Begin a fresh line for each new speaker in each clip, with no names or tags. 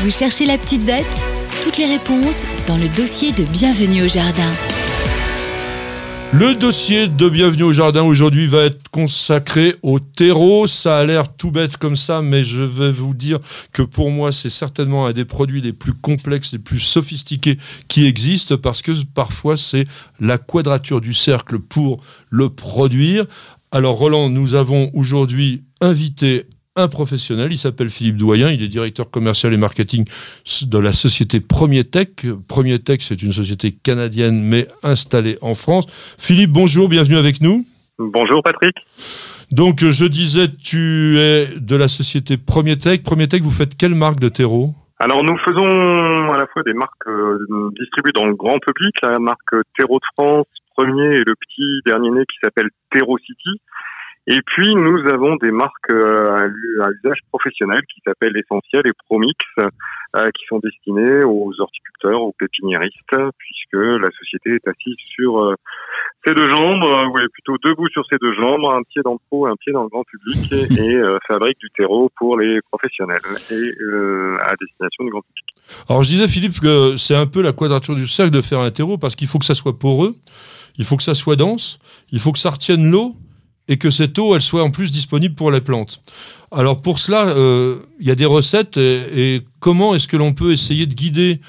Vous cherchez la petite bête Toutes les réponses dans le dossier de Bienvenue au Jardin.
Le dossier de Bienvenue au Jardin aujourd'hui va être consacré au terreau. Ça a l'air tout bête comme ça, mais je vais vous dire que pour moi, c'est certainement un des produits les plus complexes, les plus sophistiqués qui existent parce que parfois c'est la quadrature du cercle pour le produire. Alors Roland, nous avons aujourd'hui invité un professionnel, il s'appelle Philippe Doyen, il est directeur commercial et marketing de la société Premier Tech. Premier Tech, c'est une société canadienne mais installée en France. Philippe, bonjour, bienvenue avec nous.
Bonjour Patrick.
Donc je disais, tu es de la société Premier Tech. Premier Tech, vous faites quelle marque de terreau?
Alors nous faisons à la fois des marques euh, distribuées dans le grand public, la marque Terreau de France, premier et le petit dernier né qui s'appelle Terreau City, et puis, nous avons des marques euh, à usage professionnel qui s'appellent Essentiel et Promix, euh, qui sont destinées aux horticulteurs, aux pépiniéristes, puisque la société est assise sur euh, ses deux jambes, ou est plutôt debout sur ses deux jambes, un pied dans le pro, un pied dans le grand public, et, fabrique du terreau pour les professionnels et à destination du grand public.
Alors, je disais, Philippe, que c'est un peu la quadrature du cercle de faire un terreau, parce qu'il faut que ça soit poreux, il faut que ça soit dense, il faut que ça retienne l'eau, et que cette eau, elle soit en plus disponible pour les plantes. Alors pour cela, euh, il y a des recettes et, comment est-ce que l'on peut essayer de guider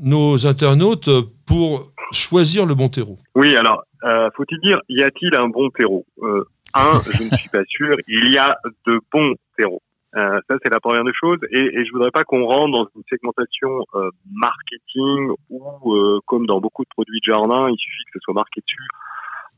nos internautes pour choisir le bon terreau?
Oui, alors, euh, faut-il dire, y a-t-il un bon terreau? Euh, Un, je ne suis pas sûr, il y a de bons terreaux. Euh, ça, c'est la première des choses. Et, et je voudrais pas qu'on rentre dans une segmentation euh, marketing ou, comme dans beaucoup de produits de jardin, il suffit que ce soit marqué dessus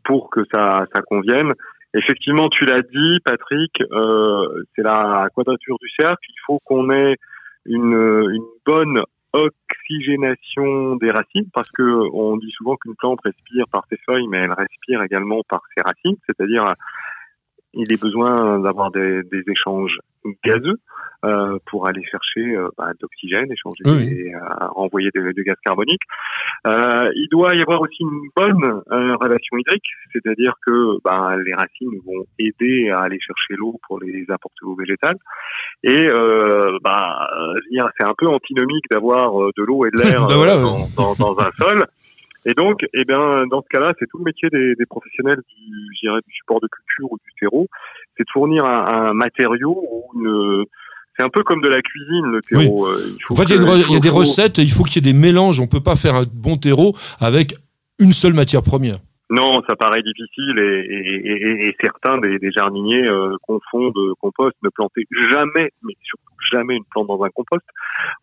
pour que ça, ça convienne. Effectivement, tu l'as dit, Patrick, euh, c'est la quadrature du cercle. Il faut qu'on ait une, une bonne oxygénation des racines parce que on dit souvent qu'une plante respire par ses feuilles, mais elle respire également par ses racines, c'est-à-dire il est besoin d'avoir des, des, échanges gazeux euh, pour aller chercher euh, bah, d'oxygène, échanger et euh, renvoyer de, de, gaz carbonique. Euh, il doit y avoir aussi une bonne euh, relation hydrique, c'est-à-dire que bah, les racines vont aider à aller chercher l'eau pour les apporter aux végétales. Et bah, c'est un peu antinomique d'avoir de l'eau et de l'air ben dans, dans, dans, un sol. Et donc, eh bien, dans ce cas-là, c'est tout le métier des, des professionnels du, du support de culture ou du terreau, c'est de fournir un, un matériau ou une c'est un peu comme de la cuisine, le terreau.
Euh, il faut en fait, il y a, des recettes, il faut qu'il y ait des mélanges. On peut pas faire un bon terreau avec une seule matière première.
Non, ça paraît difficile et, et, et, et certains des, des jardiniers euh, confondent compost, ne planter jamais, mais surtout jamais une plante dans un compost,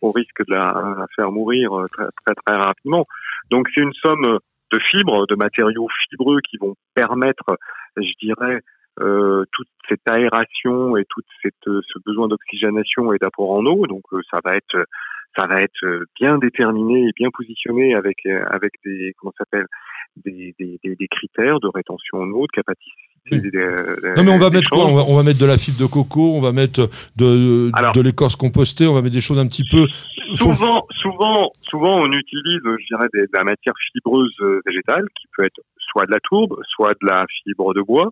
au risque de la, faire mourir euh, très, très, très rapidement. Donc c'est une somme de fibres, de matériaux fibreux qui vont permettre, je dirais, euh, toute cette aération et tout cette, ce besoin d'oxygénation et d'apport en eau. Donc euh, ça va être ça va être bien déterminé et bien positionné avec avec des comment s'appelle des, des, des, critères de rétention en eau, de capacité.
non mais on va mettre quoi? on va, mettre de la fibre de coco, on va mettre de, de l'écorce compostée, on va mettre des choses un petit peu.
Souvent, souvent, souvent, on utilise, je dirais, de la matière fibreuse végétale qui peut être soit de la tourbe, soit de la fibre de bois,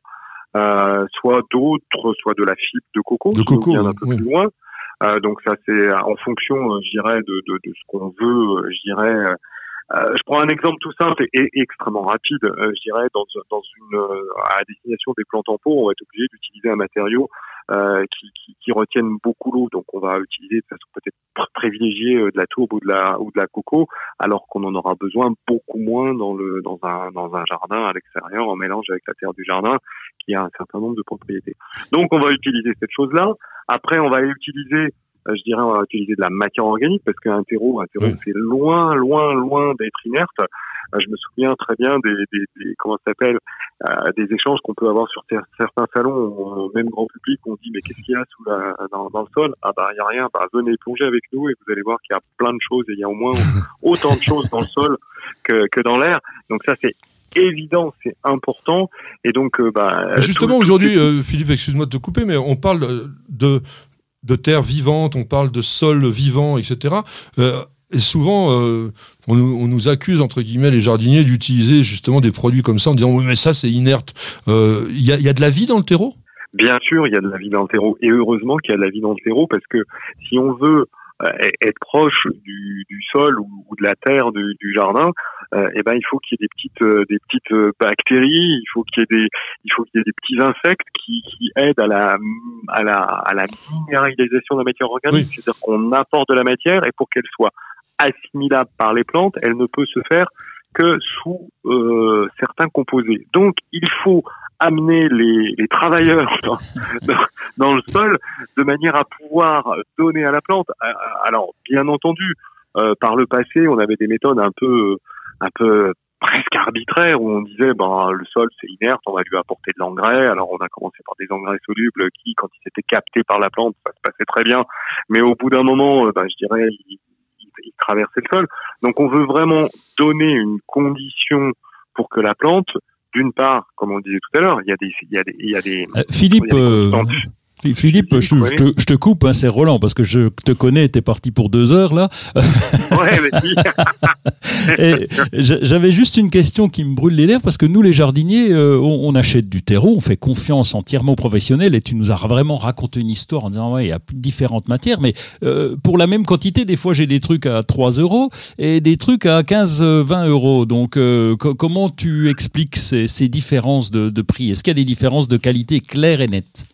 euh, soit d'autres, soit de la fibre de coco,
de coco,
un peu plus loin. Euh, donc ça c'est en fonction, euh, je dirais, de, de, de ce qu'on veut, je dirais. Euh, je prends un exemple tout simple et, extrêmement rapide. je dirais dans, dans une à la destination des plantes en pot, on va être obligé d'utiliser un matériau euh, qui, qui, qui, retiennent beaucoup l'eau. Donc on va utiliser de façon peut-être privilégiée de la tourbe ou de la ou de la coco, alors qu'on en aura besoin beaucoup moins dans le dans un dans un jardin à l'extérieur en mélange avec la terre du jardin qui a un certain nombre de propriétés. Donc on va utiliser cette chose-là. Après, on va utiliser, euh, je dirais, on va utiliser de la matière organique parce qu'un terreau, un terreau, c'est loin, loin, loin d'être inerte. Euh, je me souviens très bien des, des, des comment ça s'appelle, euh, des échanges qu'on peut avoir sur certains salons, même grand public, on dit mais qu'est-ce qu'il y a sous la, dans, dans, le sol? Ah bah il y a rien. Bah venez plonger avec nous et vous allez voir qu'il y a plein de choses et il y a au moins autant de choses dans le sol que, que dans l'air. Donc ça c'est évident, c'est important. Et donc, euh, bah,
justement, aujourd'hui, euh, Philippe, excuse-moi de te couper, mais on parle de, de terre vivante, on parle de sol vivant, etc. Euh, et souvent, on, nous, accuse, entre guillemets, les jardiniers d'utiliser justement des produits comme ça en disant oui, mais ça, c'est inerte. Il y, a, y a de la vie dans le terreau?
Bien sûr, il y a de la vie dans le terreau. Et heureusement qu'il y a de la vie dans le terreau parce que si on veut être proche du, du sol ou, de la terre du, du jardin, euh, eh ben il faut qu'il y ait des petites des petites bactéries, il faut qu'il y ait des il faut qu'il y ait des petits insectes qui, qui aident à la à la à la minéralisation de la matière organique, c'est-à-dire qu'on apporte de la matière et pour qu'elle soit assimilable par les plantes, elle ne peut se faire que sous euh, certains composés. Donc, il faut amener les, les travailleurs dans, dans, le sol de manière à pouvoir donner à la plante. Euh, alors, bien entendu, euh, par le passé, on avait des méthodes un peu, un peu presque arbitraires où on disait, ben, le sol c'est inerte, on va lui apporter de l'engrais. Alors, on a commencé par des engrais solubles qui, quand ils étaient captés par la plante, ça se passait très bien. Mais au bout d'un moment, ben, je dirais, il traversait le sol. Donc on veut vraiment donner une condition pour que la plante, d'une part, comme on disait tout à l'heure, il y a des, il y a des, il y a des
euh, Philippe, Philippe, je, te, coupe, hein, c'est Roland, parce que je te connais, t'es parti pour deux heures là.
Ouais,
J'avais juste une question qui me brûle les lèvres, parce que nous, les jardiniers, euh, on, achète du terreau, on fait confiance entièrement aux professionnels, et tu nous as vraiment raconté une histoire en disant, ouais, il y a différentes matières, mais euh, pour la même quantité, des fois j'ai des trucs à 3 euros et des trucs à 15-20 euros. Donc, euh, comment tu expliques ces, ces différences de, de prix? Est-ce qu'il y a des différences de qualité claires et nettes?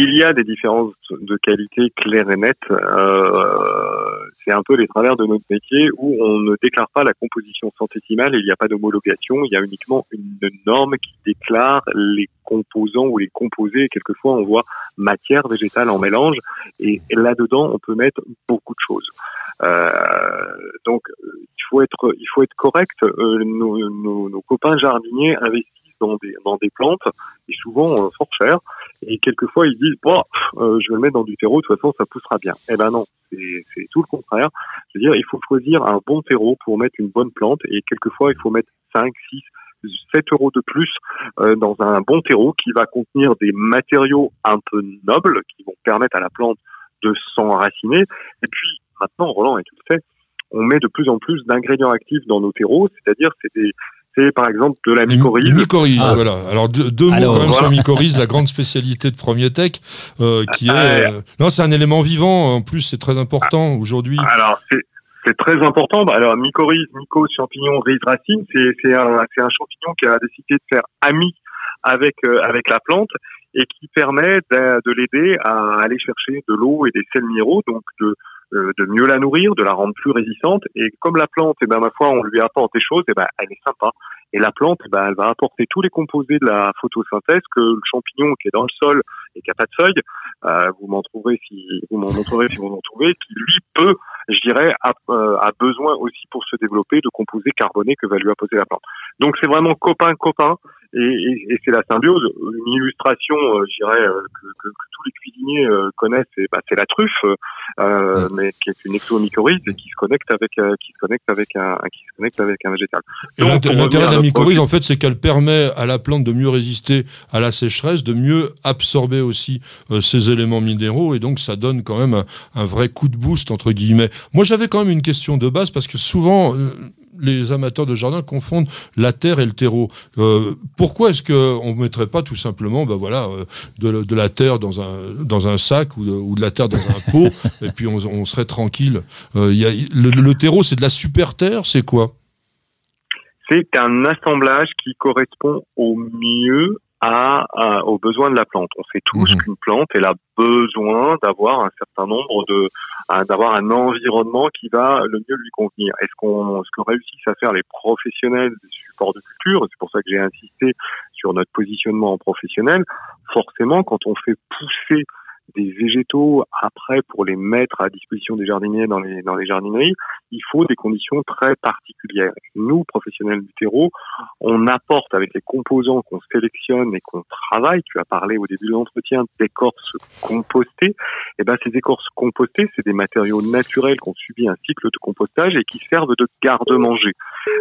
Il y a des différences de qualité claires et nettes. Euh, c'est un peu les travers de notre métier où on ne déclare pas la composition centésimale, il n'y a pas d'homologation, il y a uniquement une norme qui déclare les composants ou les composés. quelquefois, on voit matière végétale en mélange et là-dedans, on peut mettre beaucoup de choses. Euh, donc, il faut être, correct. Euh, nos, copains jardiniers investissent dans des, dans des plantes et souvent fort cher. Et quelquefois ils disent bon, euh, je vais le mettre dans du terreau, de toute façon ça poussera bien. Eh ben non, c'est tout le contraire. Je veux dire, il faut choisir un bon terreau pour mettre une bonne plante et quelquefois il faut mettre 5, 6, 7 euros de plus euh, dans un bon terreau qui va contenir des matériaux un peu nobles qui vont permettre à la plante de s'enraciner. Et puis maintenant, Roland, et tu le on met de plus en plus d'ingrédients actifs dans nos terreaux, c'est-à-dire c'est des par exemple de la mycorhize.
Mycorhize, ah. voilà. Alors deux, mots quand même sur mycorhize, la grande spécialité de Premier Tech, euh, qui est ah, euh, non, c'est un élément vivant. En plus, c'est très important aujourd'hui.
Alors c'est très important. Bah, alors mycorhize, myco, champignon, riz, racine, c'est un, un champignon qui a décidé de faire ami avec euh, avec la plante et qui permet de, de l'aider à aller chercher de l'eau et des sels minéraux, donc de euh, de mieux la nourrir, de la rendre plus résistante. Et comme la plante, eh ben, ma foi, on lui apporte des choses, et eh ben, elle est sympa. Et la plante, eh ben, elle va apporter tous les composés de la photosynthèse que le champignon qui est dans le sol et qui a pas de feuilles, euh, vous m'en trouverez si vous m'en montrerez si vous en trouvez, qui lui peut, je dirais, a, euh, a, besoin aussi pour se développer de composés carbonés que va lui apposer la plante. Donc c'est vraiment copain copain et, et, et c'est la symbiose. Une illustration, euh, je dirais, euh, que, que, que, tous les cuisiniers euh, connaissent, c'est bah, la truffe, euh, mais qui est une exomycorhize et qui se connecte avec, qui se connecte avec un, qui se connecte avec un végétal.
L'intérêt de la mycorhize, en fait, c'est qu'elle permet à la plante de mieux résister à la sécheresse, de mieux absorber aussi ces éléments minéraux, et donc ça donne quand même un, un vrai coup de boost entre guillemets. Moi, j'avais quand même une question de base parce que souvent les amateurs de jardin confondent la terre et le terreau. Euh, pourquoi est-ce qu'on ne mettrait pas tout simplement ben voilà, euh, de, la terre dans un, dans un sac ou de, la terre dans un pot et puis on, serait tranquille euh, y a, le, terreau, c'est de la super terre, c'est quoi?
C'est un assemblage qui correspond au mieux à, aux besoins de la plante. On sait tous mmh. qu'une plante, elle a besoin d'avoir un certain nombre de, d'avoir un environnement qui va le mieux lui convenir. Est-ce qu'on, ce que réussissent à faire les professionnels des supports de culture, c'est pour ça que j'ai insisté sur notre positionnement en professionnel, forcément, quand on fait pousser des végétaux après pour les mettre à disposition des jardiniers dans les, dans les jardineries, il faut des conditions très particulières. Nous, professionnels du terreau, on apporte avec les composants qu'on sélectionne et qu'on travaille, tu as parlé au début de l'entretien d'écorces compostées, et eh ben ces écorces compostées, c'est des matériaux naturels qui ont subi un cycle de compostage et qui servent de garde-manger.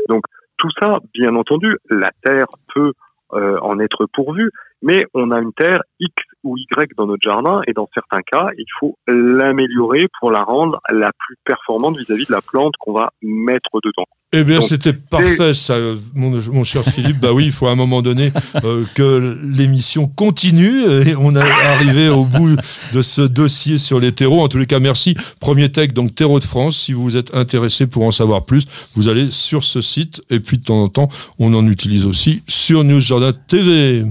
Donc tout ça, bien entendu, la terre peut euh, en être pourvue, mais on a une terre X ou Y dans notre jardin, et dans certains cas, il faut l'améliorer pour la rendre la plus performante vis-à-vis de la plante qu'on va mettre dedans.
Eh bien, c'était parfait, ça, mon, mon cher Philippe. Bah oui, il faut à un moment donné euh, que l'émission continue et on est arrivé au bout de ce dossier sur les terreaux. En tous les cas, merci. Premier tech, donc Terreau de France. Si vous êtes intéressé pour en savoir plus, vous allez sur ce site. Et puis, de temps en temps, on en utilise aussi sur News Jardin TV.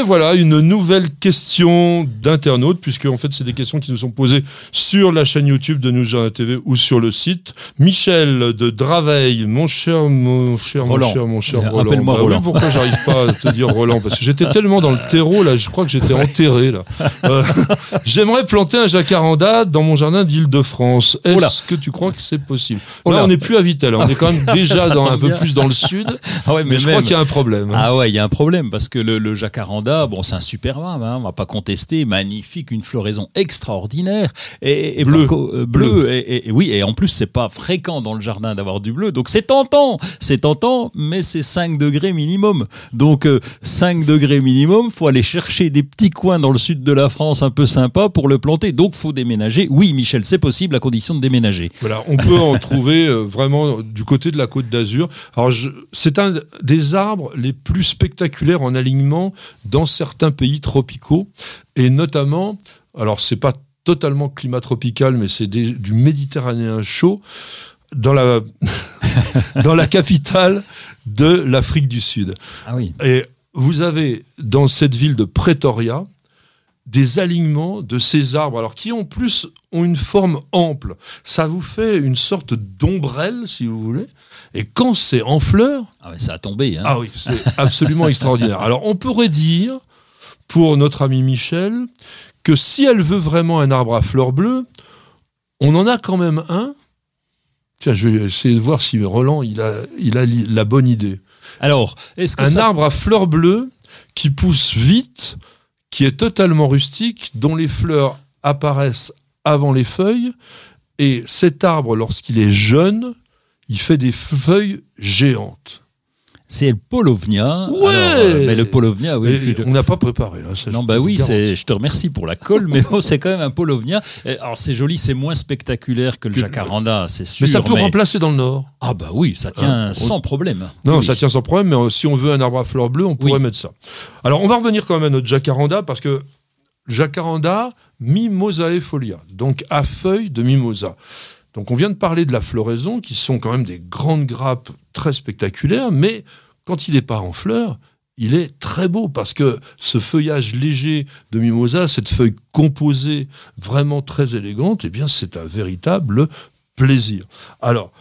Et voilà une nouvelle question d'internaute, puisque en fait c'est des questions qui nous sont posées sur la chaîne YouTube de News TV ou sur le site. Michel de Draveil, mon cher, mon cher,
Roland.
mon cher, mon cher Roland.
Rappelle-moi
Bah oui, pourquoi j'arrive pas à te dire Roland? Parce que j'étais tellement dans le terreau là, je crois que j'étais enterré là. Euh, J'aimerais planter un jacaranda dans mon jardin d'Île-de-France. Est-ce que tu crois que c'est possible?
Oula.
Là, on n'est plus à Vitel, on est quand même déjà dans un peu plus dans le sud,
Ah ouais,
mais, je crois qu'il y a un problème.
Ah ouais, il y a un problème parce que le, le jacaranda, bon, c'est un super arbre, hein, on va pas contester, magnifique, une floraison extraordinaire et, et
Bleu.
euh, bleu, Et, et- et oui, et en plus c'est pas fréquent dans le jardin d'avoir du bleu, donc c'est tentant, c'est tentant, mais c'est 5 degrés minimum. Donc euh, 5 degrés minimum, faut aller chercher des petits coins dans le sud de la France un peu sympa pour le planter. Donc faut déménager. Oui, Michel, c'est possible à condition de déménager.
Voilà, on peut en trouver euh, vraiment du côté de la côte d'Azur. Alors, c'est un des arbres les plus spectaculaires en alignement dans certains pays tropicaux, et notamment, alors c'est pas totalement climat tropical, mais c'est des- du méditerranéen chaud dans la dans la capitale de l'Afrique du Sud.
Ah oui.
Et vous avez dans cette ville de Pretoria des alignements de ces arbres, alors qui en plus ont une forme ample. Ça vous fait une sorte d'ombrelle, si vous voulez. Et quand c'est en fleurs,
Ah ouais, ça a tombé. Hein.
ah oui, c'est absolument extraordinaire. Alors on pourrait dire, pour notre ami Michel, que si elle veut vraiment un arbre à fleurs bleues, on en a quand même un. Tiens, je vais essayer de voir si Roland il a, il a li- la bonne idée
Alors, est-ce que
un
ça...
arbre à fleurs bleues qui pousse vite, qui est totalement rustique, dont les fleurs apparaissent avant les feuilles. Et cet arbre, lorsqu'il est jeune, il fait des feuilles géantes.
C'est le Polovnia.
Ouais
Alors, euh, mais le Polovnia, oui. Je-
on n'a pas préparé. hein, ça,
Non, bah oui, je te remercie pour la colle, mais bon, c'est quand même un Polovnia. Alors c'est joli, c'est moins spectaculaire que le jacaranda, c'est sûr.
Mais ça peut remplacer dans le Nord.
Ah bah oui, ça tient
Hein, on-
sans problème.
Non,
Oui.
ça tient sans problème, mais si on veut un arbre à fleurs bleues, on pourrait
Oui.
mettre ça. Alors, on va revenir quand même à notre jacaranda, parce que jacaranda, Mimosae folia, donc à feuilles de mimosa. Donc, on vient de parler de la floraison, qui sont quand même des grandes grappes très spectaculaires, mais quand il n'est pas en fleurs, il est très beau parce que ce feuillage léger de mimosa, cette feuille composée vraiment très élégante, eh bien, c'est un véritable plaisir. Alors,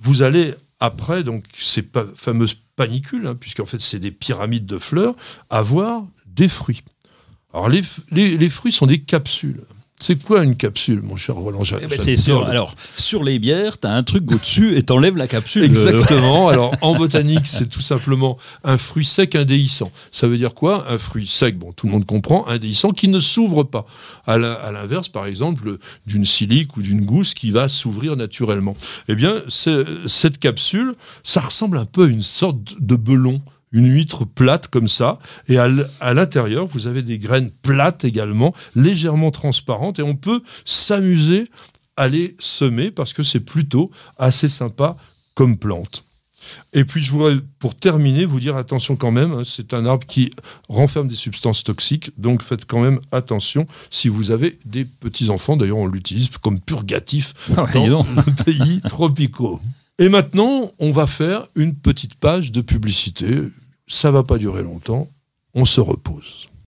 vous allez après, donc ces fameuses panicules, hein, puisqu'en fait c'est des pyramides de fleurs, avoir des fruits. Alors les fruits sont des capsules. C'est quoi une capsule, mon cher Roland
Eh ben, c'est sur, alors, sur les bières, tu as un truc au-dessus et t'enlèves la capsule.
Exactement. Alors, en botanique, c'est tout simplement un fruit sec indéhiscent. Ça veut dire quoi? Un fruit sec, bon, tout le monde comprend, indéhiscent, qui ne s'ouvre pas. À l'inverse, par exemple, d'une silique ou d'une gousse qui va s'ouvrir naturellement. Eh bien, cette capsule, ça ressemble un peu à une sorte de belon. Une huître plate comme ça, et à l'intérieur, vous avez des graines plates également, légèrement transparentes, et on peut s'amuser à les semer parce que c'est plutôt assez sympa comme plante. Et puis je voudrais, pour terminer, vous dire attention quand même, hein, c'est un arbre qui renferme des substances toxiques, donc faites quand même attention si vous avez des petits-enfants. D'ailleurs, on l'utilise comme purgatif
Ah ouais,
dans les pays tropicaux. Et maintenant, on va faire une petite page de publicité. Ça va pas durer longtemps. On se repose.